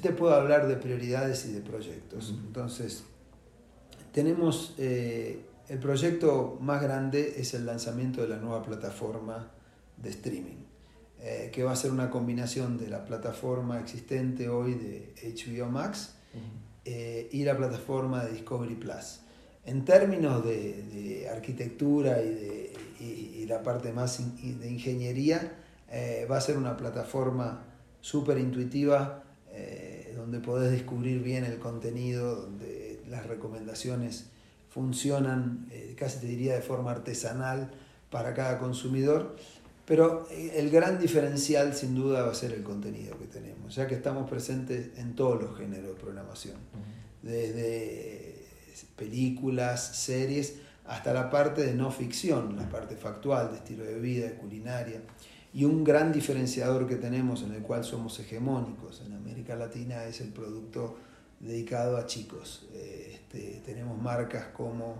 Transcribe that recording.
te puedo hablar de prioridades y de proyectos. Entonces, tenemos eh, el proyecto más grande es el lanzamiento de la nueva plataforma de streaming, eh, que va a ser una combinación de la plataforma existente hoy de HBO Max eh, y la plataforma de Discovery Plus. En términos de, arquitectura y, de, y, la parte más de ingeniería, va a ser una plataforma súper intuitiva donde podés descubrir bien el contenido, donde las recomendaciones funcionan, eh, casi te diría de forma artesanal para cada consumidor, pero eh, el gran diferencial sin duda va a ser el contenido que tenemos, ya que estamos presentes en todos los géneros de programación, desde películas, series, hasta la parte de no ficción, la parte factual, de estilo de vida, de culinaria. Y un gran diferenciador que tenemos en el cual somos hegemónicos en América Latina es el producto dedicado a chicos. Eh, este, tenemos marcas como...